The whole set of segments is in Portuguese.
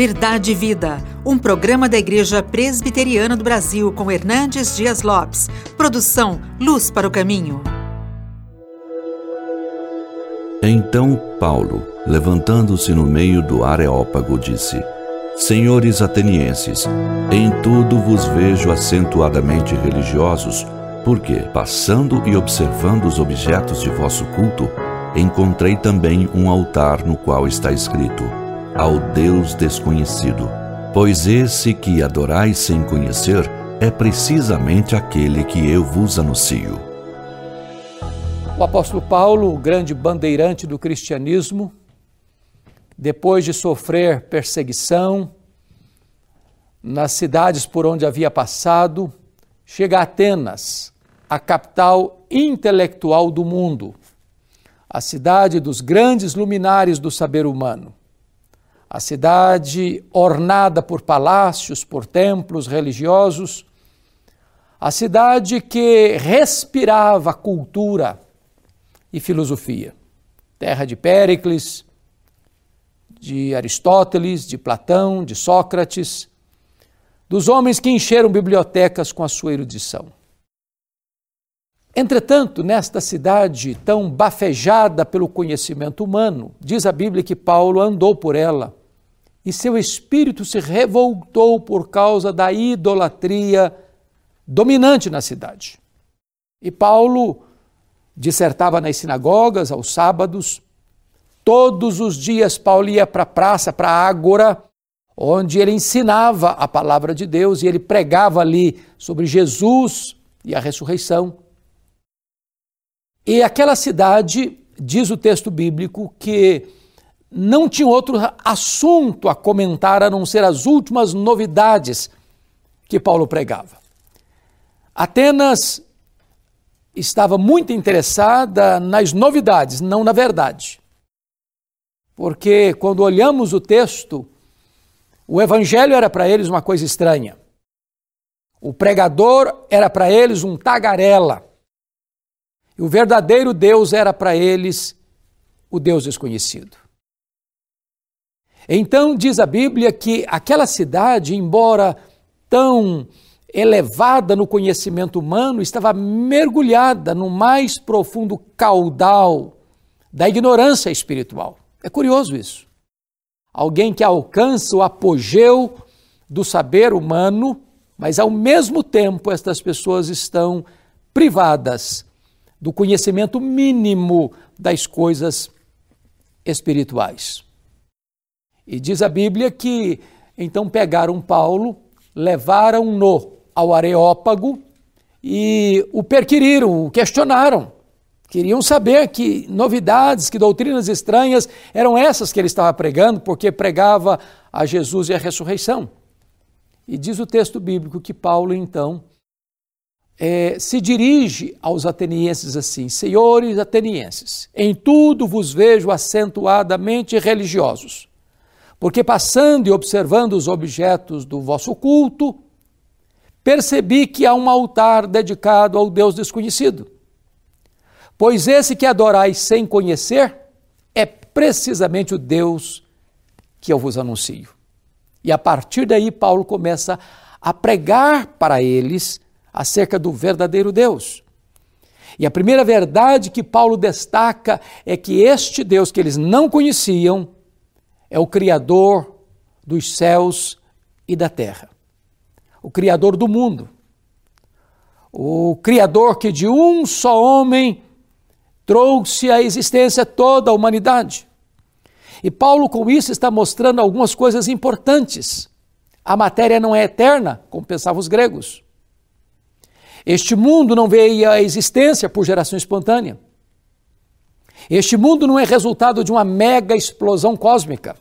Verdade e Vida, um programa da Igreja Presbiteriana do Brasil com Hernandes Dias Lopes. Produção Luz para o Caminho. Então Paulo, levantando-se no meio do Areópago, disse: Senhores atenienses, em tudo vos vejo acentuadamente religiosos, porque, passando e observando os objetos de vosso culto, encontrei também um altar no qual está escrito: ao Deus desconhecido. Pois esse que adorais sem conhecer é precisamente aquele que eu vos anuncio. O apóstolo Paulo, o grande bandeirante do cristianismo, depois de sofrer perseguição nas cidades por onde havia passado, chega a Atenas, a capital intelectual do mundo, a cidade dos grandes luminares do saber humano a cidade ornada por palácios, por templos religiosos, a cidade que respirava cultura e filosofia. Terra de Péricles, de Aristóteles, de Platão, de Sócrates, dos homens que encheram bibliotecas com a sua erudição. Entretanto, nesta cidade tão bafejada pelo conhecimento humano, diz a Bíblia que Paulo andou por ela e seu espírito se revoltou por causa da idolatria dominante na cidade. E Paulo dissertava nas sinagogas aos sábados. Todos os dias Paulo ia para a praça, para a ágora, onde ele ensinava a palavra de Deus e ele pregava ali sobre Jesus e a ressurreição. E aquela cidade, diz o texto bíblico, que não tinha outro assunto a comentar a não ser as últimas novidades que Paulo pregava. Atenas estava muito interessada nas novidades, não na verdade. Porque quando olhamos o texto, o evangelho era para eles uma coisa estranha. O pregador era para eles um tagarela. E o verdadeiro Deus era para eles o Deus desconhecido. Então, diz a Bíblia que aquela cidade, embora tão elevada no conhecimento humano, estava mergulhada no mais profundo caudal da ignorância espiritual. É curioso isso. Alguém que alcança o apogeu do saber humano, mas ao mesmo tempo estas pessoas estão privadas do conhecimento mínimo das coisas espirituais. E diz a Bíblia que então pegaram Paulo, levaram-no ao Areópago e o perquiriram, o questionaram. Queriam saber que novidades, que doutrinas estranhas eram essas que ele estava pregando, porque pregava a Jesus e a ressurreição. E diz o texto bíblico que Paulo, então, é, se dirige aos atenienses assim: Senhores atenienses, em tudo vos vejo acentuadamente religiosos porque passando e observando os objetos do vosso culto, percebi que há um altar dedicado ao Deus desconhecido. Pois esse que adorais sem conhecer é precisamente o Deus que eu vos anuncio. E a partir daí, Paulo começa a pregar para eles acerca do verdadeiro Deus. E a primeira verdade que Paulo destaca é que este Deus que eles não conheciam é o Criador dos céus e da terra, o Criador do mundo, o Criador que de um só homem trouxe à existência toda a humanidade. E Paulo, com isso, está mostrando algumas coisas importantes. A matéria não é eterna, como pensavam os gregos. Este mundo não veio à existência por geração espontânea. Este mundo não é resultado de uma mega explosão cósmica.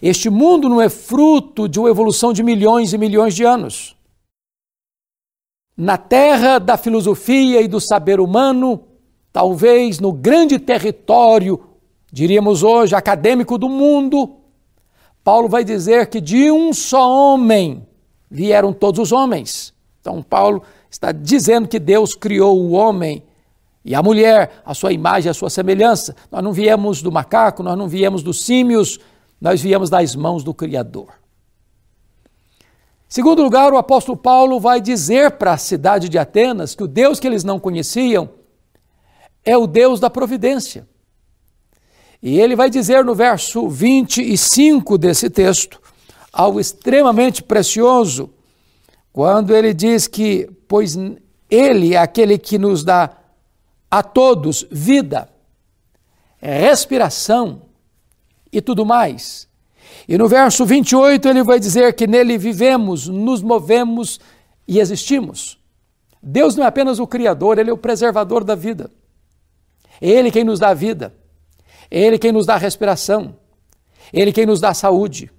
Este mundo não é fruto de uma evolução de milhões e milhões de anos. Na terra da filosofia e do saber humano, talvez no grande território, diríamos hoje, acadêmico do mundo, Paulo vai dizer que de um só homem vieram todos os homens. Então, Paulo está dizendo que Deus criou o homem e a mulher, a sua imagem, a sua semelhança. Nós não viemos do macaco, nós não viemos dos símios, nós viemos das mãos do Criador. Segundo lugar, o apóstolo Paulo vai dizer para a cidade de Atenas que o Deus que eles não conheciam é o Deus da providência. E ele vai dizer no verso 25 desse texto algo extremamente precioso, quando ele diz que, pois ele é aquele que nos dá a todos vida, respiração e tudo mais. E no verso 28 ele vai dizer que nele vivemos, nos movemos e existimos. Deus não é apenas o Criador, Ele é o preservador da vida. É Ele quem nos dá vida. É Ele quem nos dá respiração. É Ele quem nos dá saúde.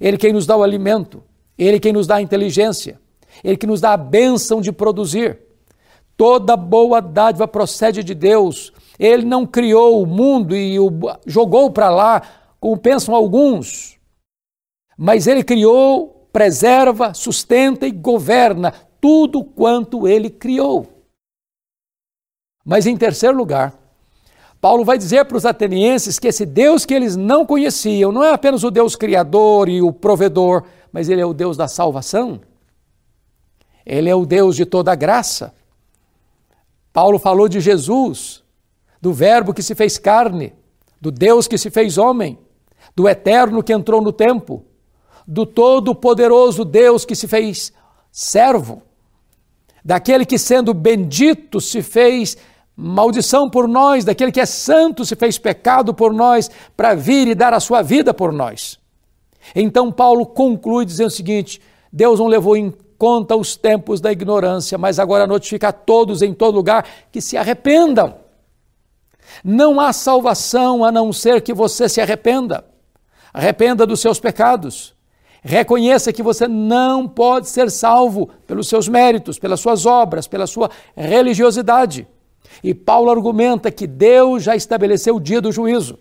É Ele quem nos dá o alimento. É Ele quem nos dá a inteligência. É Ele que nos dá a bênção de produzir. Toda boa dádiva procede de Deus. Ele não criou o mundo e o jogou para lá, como pensam alguns mas ele criou, preserva, sustenta e governa tudo quanto ele criou. Mas em terceiro lugar, Paulo vai dizer para os atenienses que esse Deus que eles não conheciam não é apenas o Deus criador e o provedor, mas ele é o Deus da salvação. Ele é o Deus de toda graça. Paulo falou de Jesus, do Verbo que se fez carne, do Deus que se fez homem, do Eterno que entrou no tempo, do Todo-Poderoso Deus que se fez servo, daquele que, sendo bendito, se fez maldição por nós, daquele que é santo, se fez pecado por nós, para vir e dar a sua vida por nós. Então, Paulo conclui dizendo o seguinte: Deus não levou em conta os tempos da ignorância, mas agora notifica a todos em todo lugar que se arrependam. Não há salvação a não ser que você se arrependa. Arrependa dos seus pecados. Reconheça que você não pode ser salvo pelos seus méritos, pelas suas obras, pela sua religiosidade. E Paulo argumenta que Deus já estabeleceu o dia do juízo.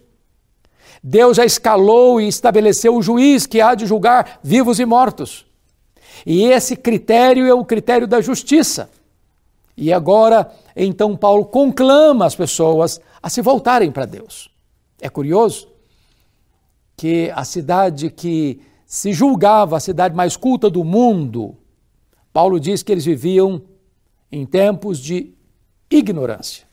Deus já escalou e estabeleceu o juiz que há de julgar vivos e mortos. E esse critério é o critério da justiça. E agora, então, Paulo conclama as pessoas a se voltarem para Deus. É curioso que a cidade que se julgava a cidade mais culta do mundo, Paulo diz que eles viviam em tempos de ignorância.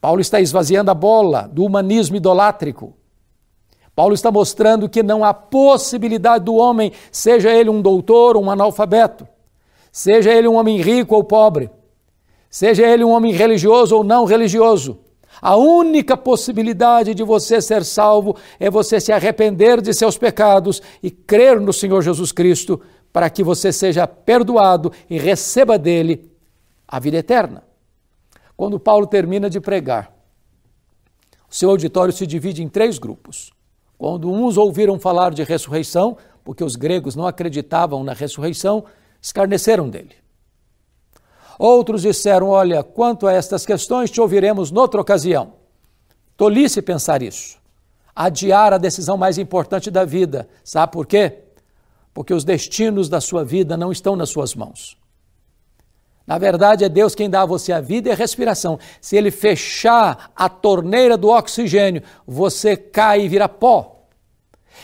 Paulo está esvaziando a bola do humanismo idolátrico. Paulo está mostrando que não há possibilidade do homem, seja ele um doutor ou um analfabeto, seja ele um homem rico ou pobre, seja ele um homem religioso ou não religioso, a única possibilidade de você ser salvo é você se arrepender de seus pecados e crer no Senhor Jesus Cristo para que você seja perdoado e receba dele a vida eterna. Quando Paulo termina de pregar, o seu auditório se divide em três grupos. Quando uns ouviram falar de ressurreição, porque os gregos não acreditavam na ressurreição, escarneceram dele. Outros disseram: Olha, quanto a estas questões, te ouviremos noutra ocasião. Tolice pensar isso. Adiar a decisão mais importante da vida. Sabe por quê? Porque os destinos da sua vida não estão nas suas mãos. Na verdade, é Deus quem dá a você a vida e a respiração. Se Ele fechar a torneira do oxigênio, você cai e vira pó.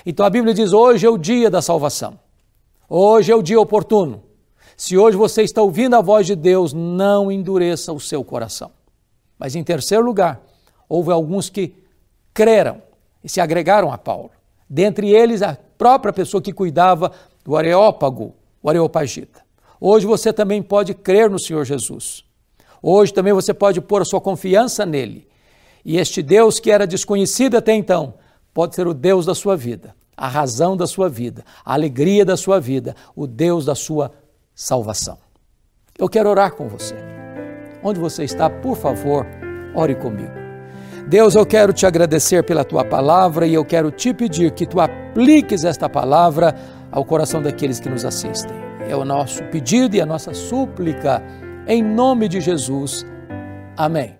Então a Bíblia diz: hoje é o dia da salvação. Hoje é o dia oportuno. Se hoje você está ouvindo a voz de Deus, não endureça o seu coração. Mas em terceiro lugar, houve alguns que creram e se agregaram a Paulo. Dentre eles, a própria pessoa que cuidava do Areópago, o Areopagita. Hoje você também pode crer no Senhor Jesus. Hoje também você pode pôr a sua confiança nele. E este Deus que era desconhecido até então, pode ser o Deus da sua vida, a razão da sua vida, a alegria da sua vida, o Deus da sua salvação. Eu quero orar com você. Onde você está, por favor, ore comigo. Deus, eu quero te agradecer pela tua palavra e eu quero te pedir que tu apliques esta palavra ao coração daqueles que nos assistem. É o nosso pedido e a nossa súplica, em nome de Jesus. Amém.